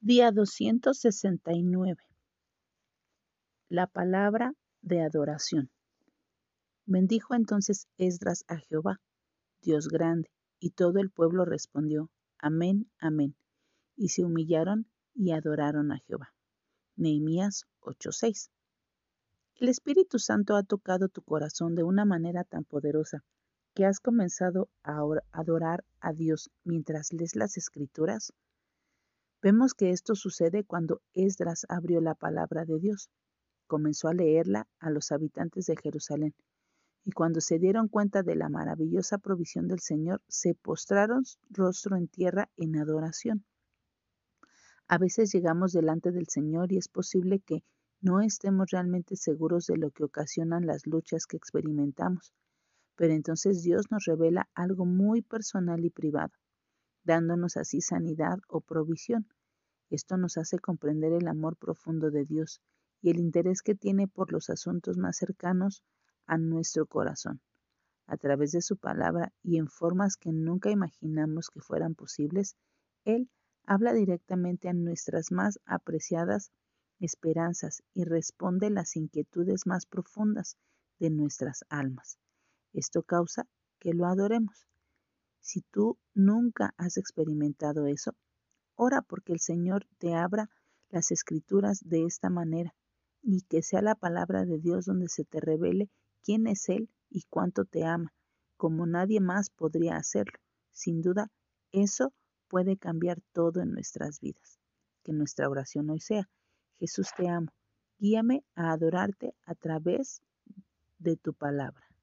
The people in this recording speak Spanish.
Día 269. La palabra de adoración. Bendijo entonces Esdras a Jehová, Dios grande, y todo el pueblo respondió, Amén, amén, y se humillaron y adoraron a Jehová. Nehemías 8:6. El Espíritu Santo ha tocado tu corazón de una manera tan poderosa que has comenzado a adorar a Dios mientras lees las escrituras. Vemos que esto sucede cuando Esdras abrió la palabra de Dios, comenzó a leerla a los habitantes de Jerusalén, y cuando se dieron cuenta de la maravillosa provisión del Señor, se postraron rostro en tierra en adoración. A veces llegamos delante del Señor y es posible que no estemos realmente seguros de lo que ocasionan las luchas que experimentamos, pero entonces Dios nos revela algo muy personal y privado dándonos así sanidad o provisión. Esto nos hace comprender el amor profundo de Dios y el interés que tiene por los asuntos más cercanos a nuestro corazón. A través de su palabra y en formas que nunca imaginamos que fueran posibles, Él habla directamente a nuestras más apreciadas esperanzas y responde las inquietudes más profundas de nuestras almas. Esto causa que lo adoremos. Si tú nunca has experimentado eso, ora porque el Señor te abra las escrituras de esta manera y que sea la palabra de Dios donde se te revele quién es Él y cuánto te ama, como nadie más podría hacerlo. Sin duda, eso puede cambiar todo en nuestras vidas. Que nuestra oración hoy sea, Jesús te amo, guíame a adorarte a través de tu palabra.